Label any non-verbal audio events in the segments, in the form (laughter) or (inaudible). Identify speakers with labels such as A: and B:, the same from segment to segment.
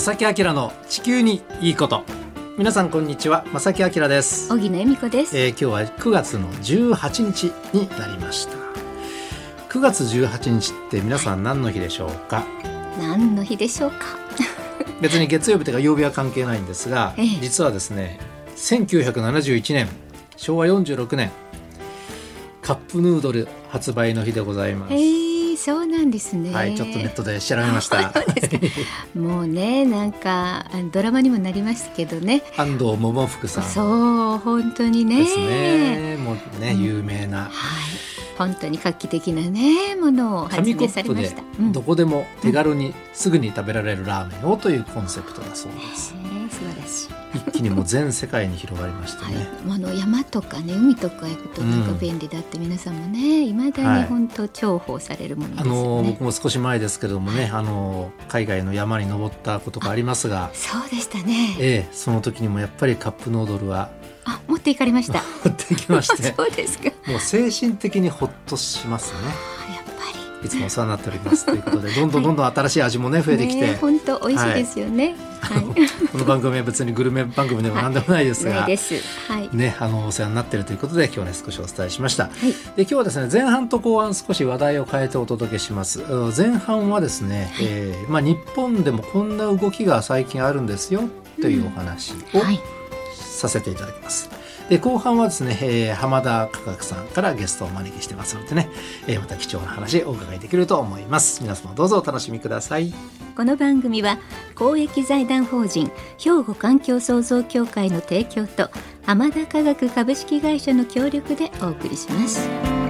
A: 正木明の地球にいいこと。皆さんこんにちは。正木明です、
B: 小木野恵美子です。
A: えー今日は9月の18日になりました。9月18日って皆さん何の日でしょうか？
B: 何の日でしょうか？(laughs)
A: 別に月曜日とか曜日は関係ないんですが、
B: ええ。
A: 実はですね1971年昭和46年カップヌードル発売の日でございます、
B: えー、そうなんですね。
A: はいちょっとネットで調べました (laughs)
B: もうね、なんかあドラマにもなりましたけどね。
A: 安藤桃福さん
B: そう、本当にね。
A: ですねもうね有名な
B: はい。本当に画期的なね、ものを発明されました。うん
A: どこでも手軽にすぐに食べられるラーメンをというコンセプトだそうです
B: えー素晴らしい。
A: 一気にもう全世界に広がりまして
B: はい
A: ね、、
B: あの山とかね海とか行くとなんか便利だって皆さんもね、未だ
A: はい
B: に本当重宝されるもので
A: あ
B: すよね。
A: の僕も少し前ですけどもねあの海外の山に登ったことがありますが
B: そうでしたね。
A: ええその時にもやっぱりカップヌードルは
B: あ、持って行かれました。(laughs)
A: 持ってきまして (laughs)
B: そうですか。
A: もう精神的にほっとしますね。いつもお世話になっておりますということでどんどんどんどん新しい味もね増えてきて、
B: ね本当美味しいですよね。はい。
A: この番組は別にグルメ番組でも何でもないですが。(laughs)
B: はい。
A: ね、あのお世話になっているということで今日ね少しお伝えしました。
B: はい。
A: で今日はですね前半と後半少し話題を変えてお届けしますうん前半はですね、えーまあ、日本でもこんな動きが最近あるんですよというお話を
B: はい。
A: させていただきます、で後半はですね、えー浜田科学さんからゲストをお招きしてますのでね、えーまた貴重な話お伺いできると思います皆様どうぞお楽しみください
B: この番組は公益財団法人兵庫環境創造協会の提供と浜田科学株式会社の協力でお送りします。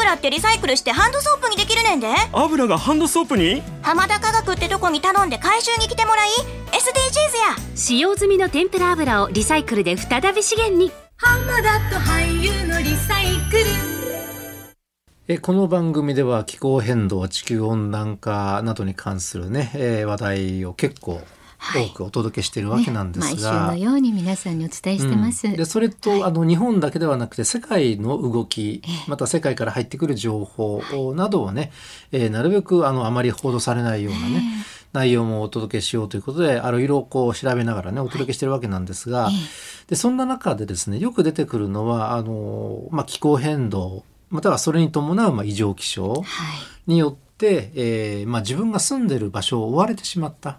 C: 油ってリサイクルしてハンドソープにできるねんで。
D: 油がハンドソープに？
C: 浜田科学ってとこに頼んで回収に来てもらい SDGs や。
E: 使用済みの天ぷら油をリサイクルで再び資源に。
A: えこの番組では気候変動地球温暖化などに関するね、えー話題を結構
B: はい
A: 多くお届けしているわけなんです
B: 毎週
A: が、
B: のように皆さんにお伝えしてます。
A: うん。でそれと、あの日本だけではなくて世界の動きまた世界から入ってくる情報などをね、えーなるべくあのあまり報道されないようなね、内容もお届けしようということであのいろいろこう調べながらねお届けしてるわけなんですが、でそんな中でですねよく出てくるのはあの、まあ、気候変動またはそれに伴うまあ異常気象
B: はい。
A: によって、えーまあ、自分が住んでる場所を追われてしまった。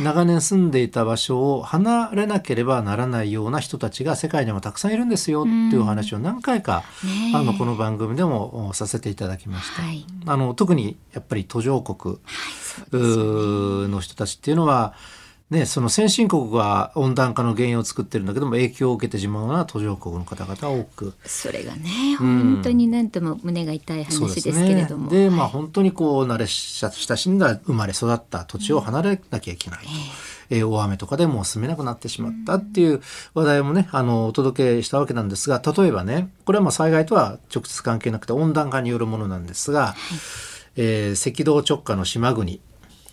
A: 長年住んでいた場所を離れなければならないような人たちが世界にもたくさんいるんですよっていうお話を何回か、
B: ねえ
A: あのこの番組でもおさせていただきました。
B: はい。
A: あの特にやっぱり途上国
B: そうですよ
A: うーの人たちっていうのは、ね、その先進国が温暖化の原因を作ってるんだけども影響を受けてしまうのは途上国の方々が多く。
B: それがね、
A: うん。
B: 本当になんとも胸が痛い話ですけれども。
A: でまあ
B: はい。
A: 本当にこう慣れ親しんだ生まれ育った土地を離れなきゃいけないと。えー大雨とかでもう住めなくなってしまったっていう話題もねあのお届けしたわけなんですが例えばねこれはまあ災害とは直接関係なくて温暖化によるものなんですが、えー赤道直下の島国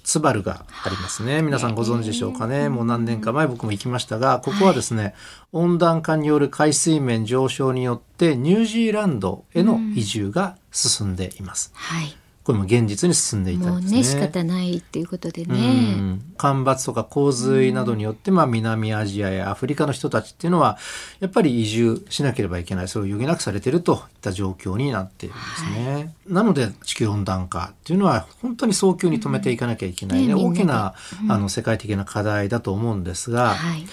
A: ツバルがありますね。皆さんご存知でしょうかね。もう何年か前僕も行きましたがここはですね、温暖化による海水面上昇によってニュージーランドへの移住が進んでいます、
B: はい。
A: これも現実に進んでいた
B: もう
A: んですね。
B: ね仕方ないっていうことで
A: う
B: ね。
A: ん。干ばつとか洪水などによって、まあ、南アジアやアフリカの人たちっていうのはやっぱり移住しなければいけない。それを余儀なくされているといった状況になっているんですね。なので地球温暖化っていうのは本当に早急に止めていかなきゃいけないね、
B: ね
A: 大きな、あの世界的な課題だと思うんですが、
B: はい。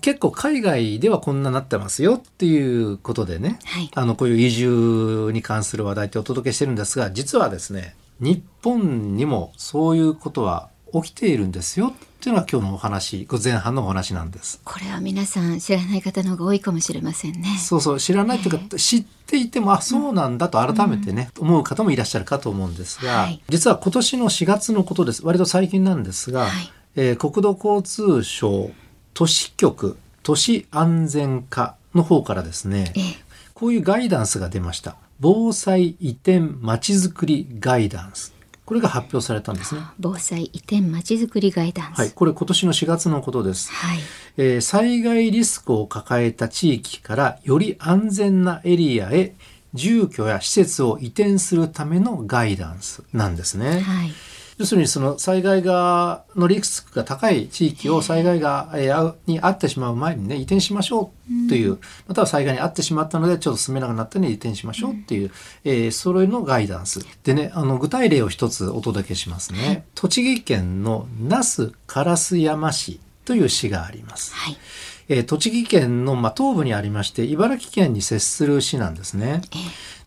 A: 結構海外ではこんななってますよっていうことでね、
B: はい。
A: あのこういう移住に関する話題ってお届けしてるんですが実はですね日本にもそういうことは起きているんですよっていうのが今日のお話前半のお話なんです。
B: これは皆さん知らない方の方が多いかもしれませんね。
A: そうそう知らないというか、知っていてもあそうなんだと改めてね、思う方もいらっしゃるかと思うんですが、
B: はい。
A: 実は今年の4月のことです。割と最近なんですが、
B: はい。
A: えー国土交通省都市局都市安全課の方からですね
B: ええ
A: こういうガイダンスが出ました防災移転まちづくりガイダンスこれが発表されたんですね
B: 防災移転まちづくりガイダンス。
A: はい、これ今年の4月のことです。
B: はい。
A: えー災害リスクを抱えた地域からより安全なエリアへ住居や施設を移転するためのガイダンスなんですね。
B: はい。
A: 要するにその災害がのリスクが高い地域を災害がえーあに遭ってしまう前にね移転しましょうという、または災害に遭ってしまったのでちょっと進めなくなったので移転しましょうっていう、えーそれのガイダンスでねあの具体例を一つお届けしますね。栃木県の那須烏山市という市があります。
B: はい。
A: えー栃木県の、まあ、東部にありまして茨城県に接する市なんですね。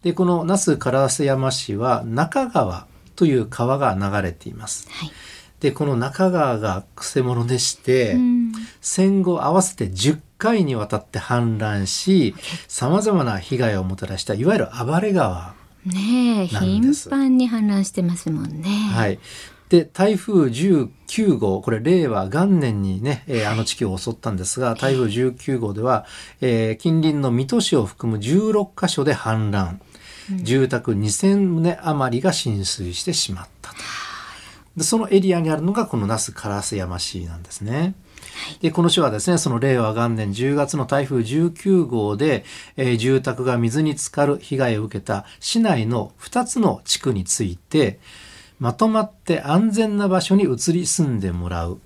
A: でこの那須烏山市は中川という川が流れています。
B: はい。
A: でこの中川がくせ者でして、
B: うん。
A: 戦後合わせて10回にわたって氾濫しさまざまな被害をもたらしたいわゆる暴れ川。
B: ね頻繁に氾濫してますもんね。
A: はい。で台風19号これ令和元年にね、えーあの地区を襲ったんですが台風19号では、えー近隣の水戸市を含む16カ所で氾濫、住宅2000棟余りが浸水してしまったと。でそのエリアにあるのがこの那須烏山市なんですね。でこの市はですねその令和元年10月の台風19号で、えー住宅が水に浸かる被害を受けた市内の2つの地区についてまとまって安全な場所に移り住んでもらう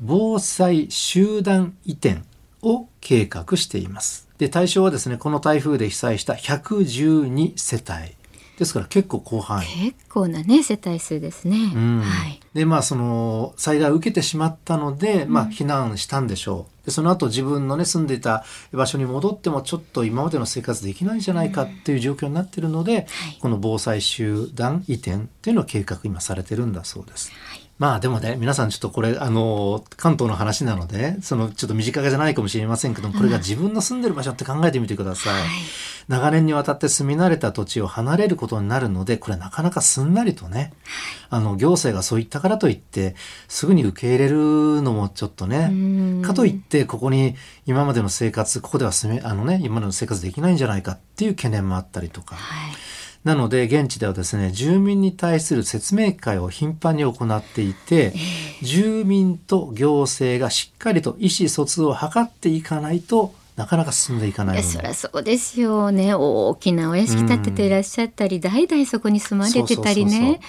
A: 防災集団移転を計画しています。で対象はですねこの台風で被災した112世帯ですから結構広範囲。
B: 結構なね、世帯数ですね。
A: うん
B: はい。
A: でまあその災害を受けてしまったので、まあ、避難したんでしょうでその後自分のね住んでいた場所に戻ってもちょっと今までの生活できないんじゃないかっていう状況になっているので、この防災集団移転っていうのを計画今されてるんだそうです。まあでもね皆さんちょっとこれあの関東の話なのでそのちょっと身近じゃないかもしれませんけどもこれが自分の住んでる場所って考えてみてください。長年にわたって住み慣れた土地を離れることになるのでこれなかなかすんなりとねあの行政がそう言ったからといってすぐに受け入れるのもちょっとねかといってここに今までの生活ここでは住めあのね今までの生活できないんじゃないかっていう懸念もあったりとか。
B: はい。
A: なので現地ではですね住民に対する説明会を頻繁に行っていて、住民と行政がしっかりと意思疎通を図っていかないとなかなか進んでいかない
B: そりゃそうですよね。大きなお屋敷建てていらっしゃったり、代々そこに住まれてたりね。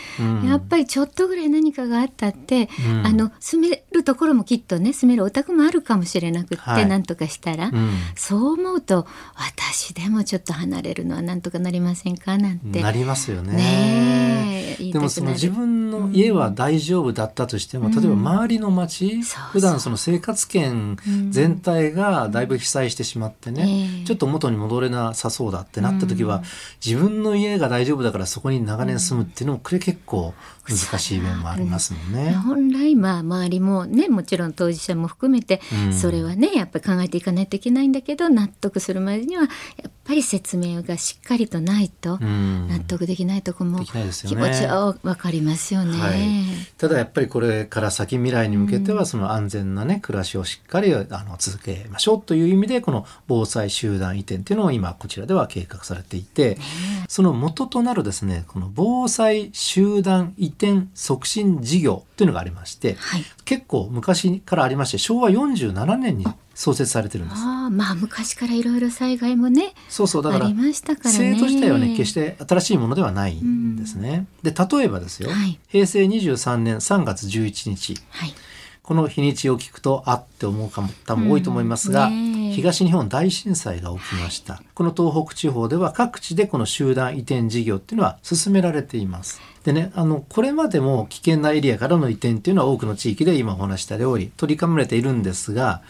B: やっぱりちょっとぐらい何かがあったって、
A: うん。
B: あの住めるところもきっとね住めるお宅もあるかもしれなくって、
A: はい。
B: なんとかしたら、
A: うん。
B: そう思うと私でもちょっと離れるのはなんとかなりませんか？なんて。
A: なりますよね。
B: ね
A: でもその自分の家は大丈夫だったとしても、例えば周りの町、
B: そうそう。
A: 普段その生活圏全体がだいぶ被災してしまってね、
B: ええ。
A: ちょっと元に戻れなさそうだってなった時は、自分の家が大丈夫だからそこに長年住むっていうのもこれ結構難しい面もありますもんね。
B: 本来まあ周りもねもちろん当事者も含めて、
A: うん。
B: それはねやっぱり考えていかないといけないんだけど納得するまでにはやっぱり説明がしっかりとないと
A: うん。
B: 納得できないとこも気
A: ね。
B: 持ちはわかりますよね。
A: はい、ただやっぱりこれから先未来に向けてはその安全なね暮らしをしっかりあの続けましょうという意味でこの防災集団移転っていうのを今こちらでは計画されていてその元となるですねこの防災集団移転促進事業っていうのがありまして
B: はい。
A: 結構昔からありまして昭和47年に創設されてるんです。
B: ああまあ昔からいろいろ災害もね
A: そうそうだから
B: ありましたからね。
A: 制度自体はね決して新しいものではないんですね。で例えばですよ、
B: はい。
A: 平成23年3月11日。
B: はい
A: この日にちを聞くとあって思う方も多いと思いますが、
B: うん
A: 東日本大震災が起きました、この東北地方では各地でこの集団移転事業っていうのは進められています。でねあのこれまでも危険なエリアからの移転っていうのは多くの地域で今お話した通り取り組まれているんですが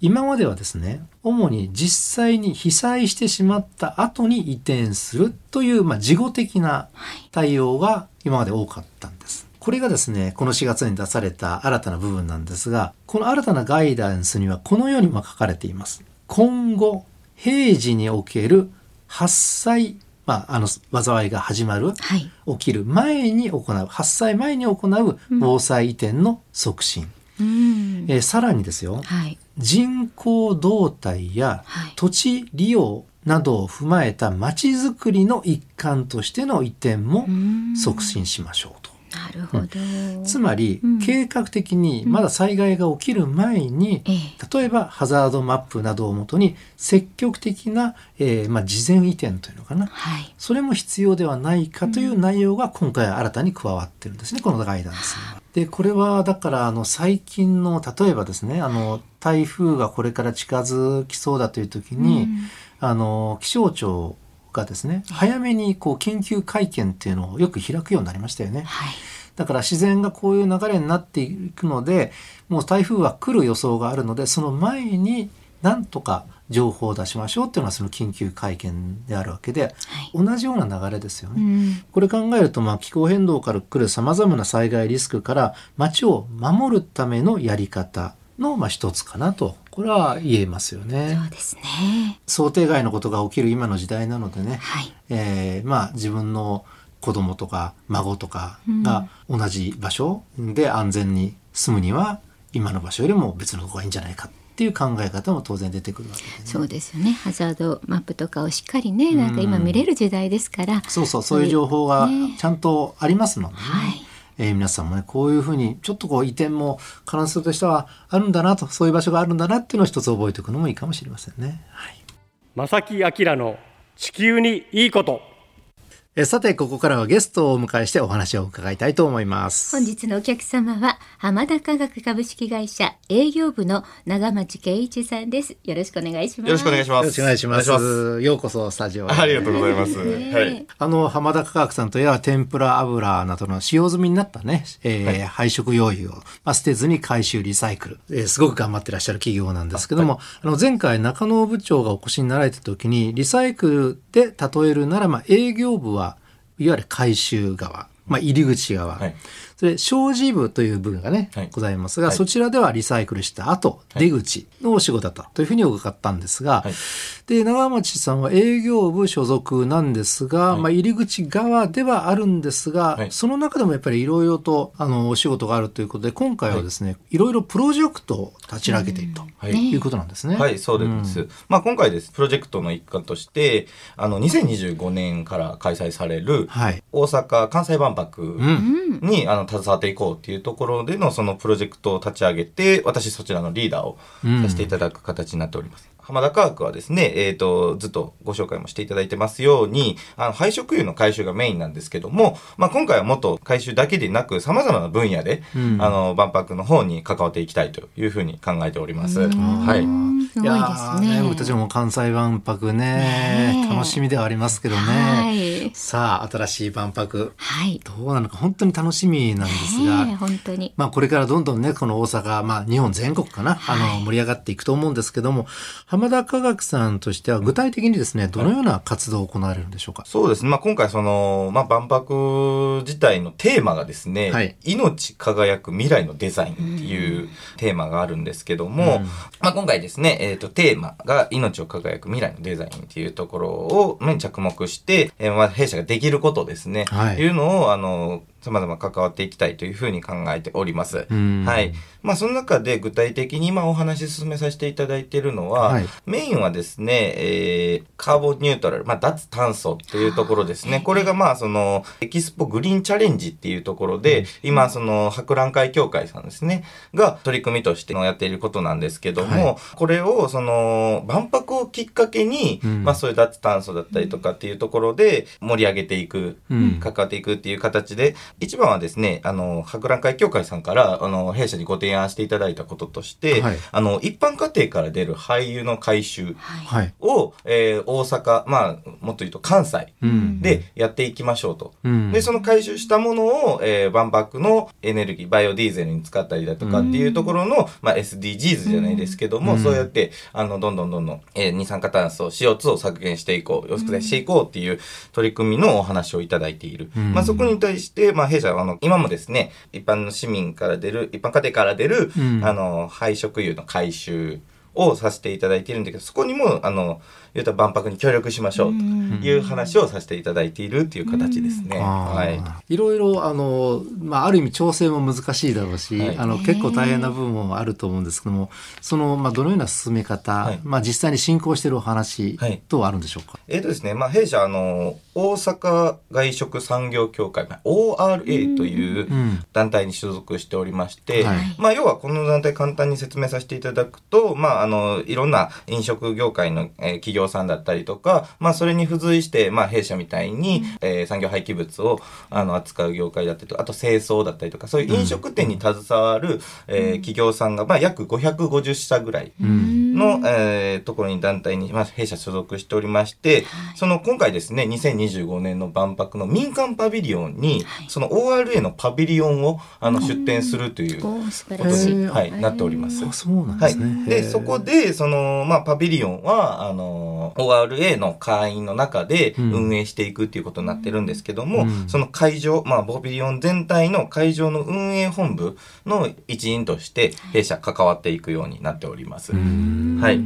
A: 今まではですね主に実際に被災してしまった後に移転するという、まあ、事後的な対応が今まで多かったんです。これがですね、この4月に出された新たな部分なんですが、この新たなガイダンスにはこのようにも書かれています。今後、平時における発災、まあ、あの、災いが始まる、
B: はい。
A: 起きる前に行う、発災前に行う防災移転の促進。
B: うん。
A: えーさらにですよ、
B: はい。
A: 人口動態や
B: はい
A: 土地利用などを踏まえたまちづくりの一環としての移転も
B: うん
A: 促進しましょうと。
B: なるほど。
A: つまり、
B: うん。
A: 計画的にまだ災害が起きる前に、
B: ええ。
A: 例えばハザードマップなどをもとに積極的な、えーまあ、事前移転というのかな。
B: はい。
A: それも必要ではないかという内容が今回新たに加わってるんですねこのガイダンスには。でこれはだからあの最近の例えばですねあの台風がこれから近づきそうだという時に、あの気象庁がですね早めにこう緊急会見っていうのをよく開くようになりましたよね。
B: はい。
A: だから自然がこういう流れになっていくのでもう台風は来る予想があるのでその前になんとか情報を出しましょうっていうのがその緊急会見であるわけで、
B: はい。
A: 同じような流れですよね。
B: うん。
A: これ考えると、まあ、気候変動から来るさまざまな災害リスクから街を守るためのやり方の、まあ、一つかなとこれは言えますよね。
B: そうですね。
A: 想定外のことが起きる今の時代なのでね、
B: はい。
A: えーまあ自分の子供とか孫とかが同じ場所で安全に住むには今の場所よりも別のところがいいんじゃないかっていう考え方も当然出てくるわけでね。
B: そうですよね。ハザードマップとかをしっかりね、なんか今見れる時代ですから。
A: そうそうそういう情報が
B: ね
A: ちゃんとありますのでね。
B: はい
A: えー皆さんもねこういうふうにちょっとこう移転も可能性としてはあるんだなとそういう場所があるんだなっていうのを一つ覚えておくのもいいかもしれませんね。はい
F: 正木明の地球にいいこと
A: えーさてここからはゲストをお迎えしてお話を伺いたいと思います。
B: 本日のお客様は浜田科学株式会社営業部の長町圭一さんです。よろしくお願いします。
G: よろしくお願いします。
A: よろしくお願いします。
G: お願いし
A: ようこそスタジオへ
G: ますありがとうございます。
B: ね
G: はい。
A: あの、浜田科学さんといえば天ぷら油などの使用済みになったね、えー配色用油を、まあ、捨てずに回収リサイクル、えーすごく頑張ってらっしゃる企業なんですけども、あ,、の、前回中野部長がお越しになられた時に、リサイクルで例えるなら、まあ、営業部はいわゆる回収側、まあ、入り口側、
G: はい。
A: それ、商事部という部分がね、
G: はい
A: ございますが、
G: はい
A: そちらではリサイクルした後、出口のお仕事だったというふうに伺ったんですが、
G: はい
A: で、長町さんは営業部所属なんですが、まあ、入り口側ではあるんですが、
G: はい
A: その中でもやっぱりいろいろと、あの、お仕事があるということで、今回はですね、いろいろプロジェクトを立ち上げていると、
G: はい
A: い、うことなんですね。
G: はい、そうです。まあ今回です。プロジェクトの一環として、あの、2025年から開催される、
A: はい。
G: 大阪・関西万博
A: うん。
G: に、あの、携わっていこうっていうところでのそのプロジェクトを立ち上げて、私そちらのリーダーをさせていただく形になっております。浜田科学はですね、えっ、と、ずっとご紹介もしていただいてますように、あの、廃食油の回収がメインなんですけども、まあ今回はもっと回収だけでなく、様々な分野で、
A: うん
G: あの、万博の方に関わっていきたいというふうに考えております。はい。
B: いですね。
A: やー僕たちも関西万博ね
B: ねえ
A: 楽しみではありますけどね。
B: はい。
A: さあ、新しい万博、
B: はい。
A: どうなのか本当に楽しみなんですが、
B: 本当に。
A: まあこれからどんどんね、この大阪、まあ日本全国かな、あの、盛り上がっていくと思うんですけども、浜田科学さんとしては具体的にですね、どのような活動を行われるんでしょうか？
G: そうですね。まあ、今回その、まあ、万博自体のテーマがですね、
A: はい。
G: 命輝く未来のデザインっていうテーマがあるんですけども、
A: うん。
G: まあ、今回ですね、えっ、と、テーマが命を輝く未来のデザインっていうところを、まあ着目して、えーまあ、弊社ができることですね、
A: はい。
G: い、うのを、あの、様々関わっていきたいというふうに考えております。
A: うん。
G: はい。まあ、その中で具体的に今お話し進めさせていただいているのは、
A: はい。
G: メインはですね、えー、カーボンニュートラル、まあ、脱炭素っていうところですね。これがまあ、その、エキスポグリーンチャレンジっていうところで、今、その、博覧会協会さんですね、が取り組みとしてやっていることなんですけども、
A: はい。
G: これを、その、万博をきっかけに、
A: うん。
G: まあ、そういう脱炭素だったりとかっていうところで盛り上げていく、
A: うん。
G: 関わっていくっていう形で、一番はですね、あの、博覧会協会さんから、あの、弊社にご提案していただいたこととして、
A: はい
G: あの、一般家庭から出る廃油の回収
B: はい。
A: はい。
G: を、えー大阪、まあ、もっと言うと関西
A: うん。
G: でやっていきましょうと。
A: うん、
G: で、その回収したものを、えー、万博のエネルギー、バイオディーゼルに使ったりだとかっていうところの、まあ、SDGs じゃないですけども、
A: うん
G: そうやって、あの、どんどんどんどん、えー二酸化炭素、CO2 を削減していこう、抑制していこうっていう取り組みのお話をいただいている。
A: うん
G: まあ、そこに対して、ままあ弊社はあの、今もですね、一般の市民から出る、一般家庭から出る、
A: うん。
G: あの、廃食油の回収をさせていただいているんだけど、そこにも、あの、言うたら万博に協力しましょうという話をさせていただいているっていう形ですね。はい。
A: いろいろあの、まあ、ある意味調整も難しいだろうし、
G: はい。
A: あの結構大変な部分もあると思うんですけどもその、まあ、どのような進め方、
G: はい。
A: まあ、実際に進行しているお話
G: はい
A: 等はあるんでしょうか、
G: えーとですね、まあ、弊社、あの、大阪外食産業協会、まあ ORA という
A: うん。
G: 団体に所属しておりまして、
A: はい。
G: まあ、要はこの団体簡単に説明させていただくと、まあ、あの、いろんな飲食業界の、えー企業さんだったりとか、まあ、それに付随して、まあ、弊社みたいに、えー産業廃棄物を、あの、扱う業界だったりとか、あと清掃だったりとか、そういう飲食店に携わる、えー企業さんが、まあ、約550社ぐらい
A: うん
G: の、えーところに団体に、まあ、弊社所属しておりまして、その今回ですね、2025年の万博の民間パビリオンに、その ORA のパビリオンをあの出展するということ。に、はい、なっております。
A: あそうなん
G: はい
A: ですね。。へ
G: で、
A: ー
G: そこで、その、まあ、パビリオンは、あの、ORA の会員の中で
A: うん。
G: 運営していくっていうことになってるんですけども、
A: うん。
G: その会場、まあ、パビリオン全体の会場の運営本部の一員として、弊社関わっていくようになっております。はい。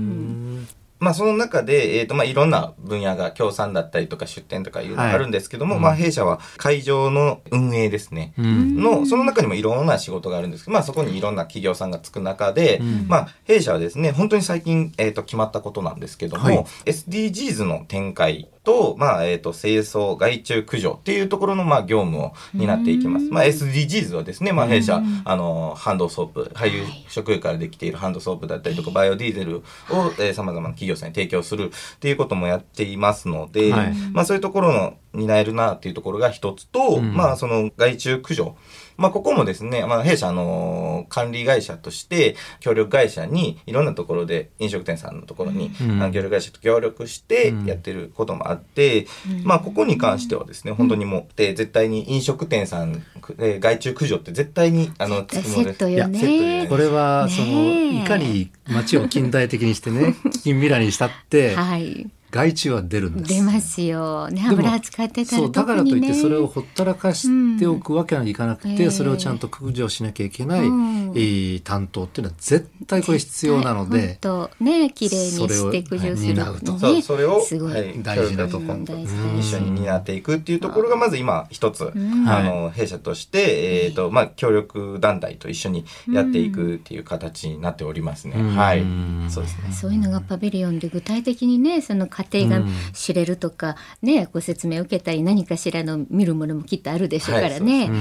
G: まあその中で、えっ、と、まあいろんな分野が協賛だったりとか出店とかいうのがあるんですけども、
A: はい
G: まあ弊社は会場の運営ですね。
A: うん。
G: の、その中にもいろんな仕事があるんですけど、まあそこにいろんな企業さんがつく中で、
A: うん。
G: まあ弊社はですね、本当に最近、えっ、と、決まったことなんですけども、
A: はい。
G: SDGs の展開と、まあ、えっ、と、清掃、害虫駆除っていうところの、まあ、業務を担っていきます。まあ、SDGs はですね、まあ、弊社、あの、ハンドソープ、俳優食油からできているハンドソープだったりとか、バイオディーゼルを、えー、様々な企業さんに提供するっていうこともやっていますので、
A: はい
G: まあ、そういうところの担えるなっていうところが一つと、
A: うん
G: まあ、その害虫駆除。まあ、ここもですね、まあ、弊社、あの、管理会社として、協力会社に、いろんなところで、飲食店さんのところに、
A: うん。
G: 協力会社と協力して
A: うん。
G: やってることもあって、まあ、ここに関してはですね、本当にもう、で、絶対に飲食店さん、えー害虫駆除って絶対に、あの、つくものです。
B: セッ
A: これは、その、いかに街を近代的にしてね、(laughs) 近未来にしたって、
B: はい。
A: 害虫は出るんです。
B: 出ますよ。ね、油使ってたら
A: そうだからといって。それをほったらかしておくわけにはいかなくて、
B: うんええ
A: それをちゃんと駆除しなきゃいけない、
B: うん
A: えー担当っていうのは絶対これ必要なので、
B: 本当ね、綺麗に
A: それを
B: して駆除する
A: はいと
B: のね。
G: そう、それを、
B: すごい。
G: はい、
A: 大事なとこ
G: 協力
B: 大事
A: うん
G: 一緒に担っていくっていうところが、まず今一つ、
B: ん
G: あの、弊社として、えっ、と、まあ、協力団体と一緒にやっていくっていう形になっておりますね。
A: うん
G: はい。そうですね。
B: そういうのがパビリオンで具体的にねそのが知れるとか、ねご説明を受けたり何かしらの見るものもきっとあるでしょうからね、
A: う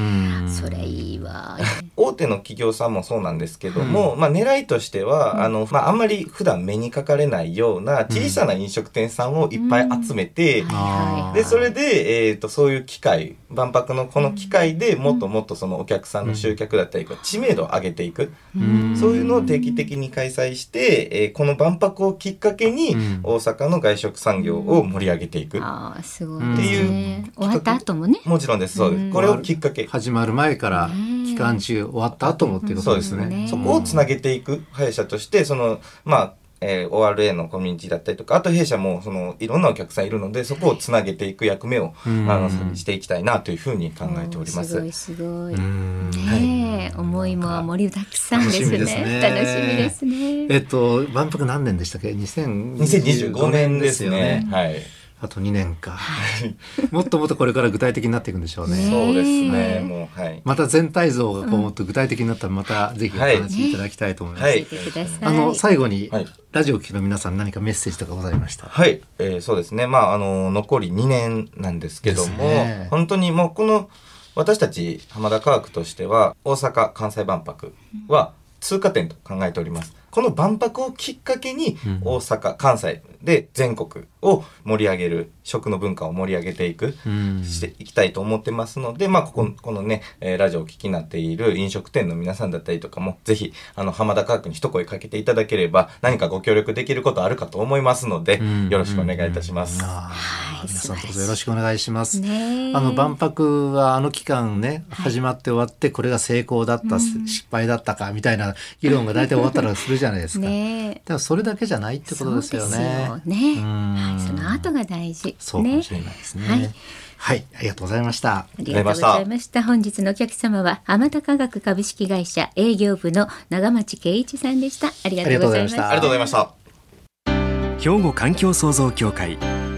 A: ん。
B: それいいわ。(laughs)
G: 大手の企業さんもそうなんですけども、まあ狙いとしては、あの、まああんまり普段目にかかれないような小さな飲食店さんをいっぱい集めて、で、それで、えっ、と、そういう機会、万博のこの機会でもっともっとそのお客さんの集客だったり、知名度を上げていく。
A: うん。
G: そういうのを定期的に開催して、えーこの万博をきっかけに
A: うん。
G: 大阪の外食産業を盛り上げていく。
B: ああすご
A: うん
B: いです
G: って
B: ね。終わった後もね。
G: もちろんです、そうです。これをきっかけ。
A: 始まる前から
B: ね
A: 期間中終わった後もっていうことですね。
G: そうですね。
B: ね
G: そこをつなげていく会社として、その、まあ、えー ORA のコミュニティだったりとか、あと弊社も、その、いろんなお客さんいるので、そこをつなげていく役目を、
A: うん
G: あの、していきたいなというふうに考えております。
B: すごいすごい。
A: うん
B: ねえ、思いも盛りだくさんですね。
A: 楽しみですね
B: 楽しみですね。
A: えっと万博何年でしたっけ？2025
G: 2025年ですね。
A: よ
G: はい。
A: あと2年か。(laughs) もっともっとこれから具体的になっていくんでしょうね。
B: ね
G: そうですね。もう、はい。
A: また全体像がこうもっと具体的になったらまたぜひお話しいただきたいと思います。
G: はい。
A: あの最後に、
G: はい
A: ラジオを聴きの皆さん何かメッセージとかございました？
G: はい、えーそうですね。まあ、あの、残り2年なんですけども、
A: ね
G: 本当にもうこの、私たち浜田科学としては、大阪・関西万博は通過点と考えております。この万博をきっかけに、
A: うん。
G: 大阪、関西で全国を盛り上げる、食の文化を盛り上げていく、
A: うん。
G: していきたいと思ってますので、まあ、ここ、このね、えーラジオをお聞きになっている飲食店の皆さんだったりとかも、ぜひ、あの、浜田科学に一声かけていただければ、何かご協力できることあるかと思いますので、
A: うん。
G: よろしくお願いいたします。
A: 皆さんどうぞよろしくお願いします。
B: ねえ
A: あの万博はあの期間ね、始まって終わってこれが成功だった、失敗だったかみたいな議論が大体終わったらするじゃないですか。(laughs)
B: ねえ
A: だからそれだけじゃないってことですよね。
B: そうですよね
A: うん
B: はいその後が大事。い。
A: そうかもしれないですね。
B: はい
A: はい、ありがとうございました。
B: ありがとうございました。本日のお客様は、天田科学株式会社営業部の長町圭一さんでした。ありがとうございました。
G: ありがとうございました。
D: 兵庫環境創造協会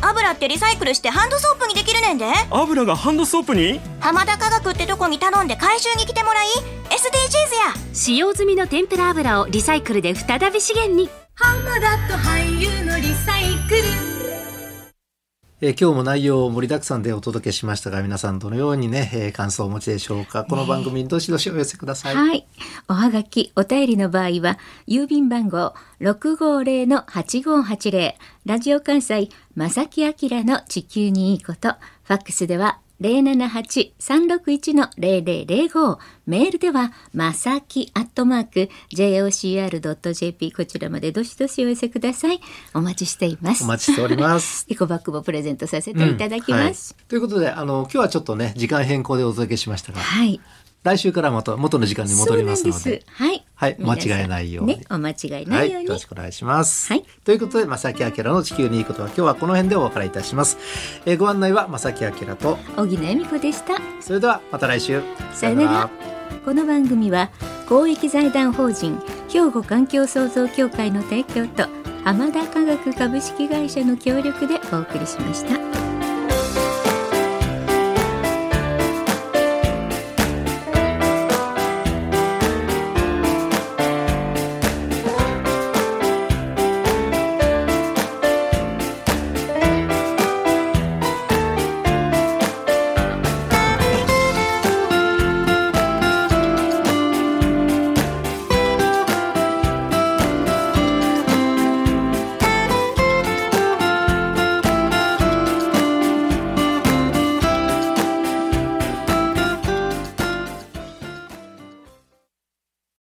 C: 油ってリサイクルしてハンドソープにできるねんで。
D: 油がハンドソープに？
C: 浜田科学ってとこに頼んで回収に来てもらい SDGs や。
E: 使用済みの天ぷら油をリサイクルで再び資源に
A: えー今日も内容を盛りだくさんでお届けしましたが、皆さんどのようにね、えー感想をお持ちでしょうか。この番組にどしどしお寄せください。
B: はい。おはがき、お便りの場合は、郵便番号650-8580、ラジオ関西、正木明の地球にいいこと、ファックスでは078-361-0005、メールでは、まさきアットマーク、jocr.jp、こちらまでどしどしお寄せください。お待ちしています。
A: お待ちしております。(laughs)
B: エコバッグもプレゼントさせていただきます。
A: はいということで、あの、今日はちょっとね、時間変更でお届けしましたが、
B: はい。
A: 来週からまた元の時間に戻りますので
B: はい。
A: はい、間違えないように。
B: ね、お間違い
A: は、
B: ないいように。
A: よろしくお願いします。
B: はい
A: ということで、正木明の地球にいいことは今日はこの辺でお別れいたします。えーご案内は正木明と、
B: 小木野恵美子でした。
A: それではまた来週。
B: さよならこの番組は公益財団法人兵庫環境創造協会の提供と浜田科学株式会社の協力でお送りしました。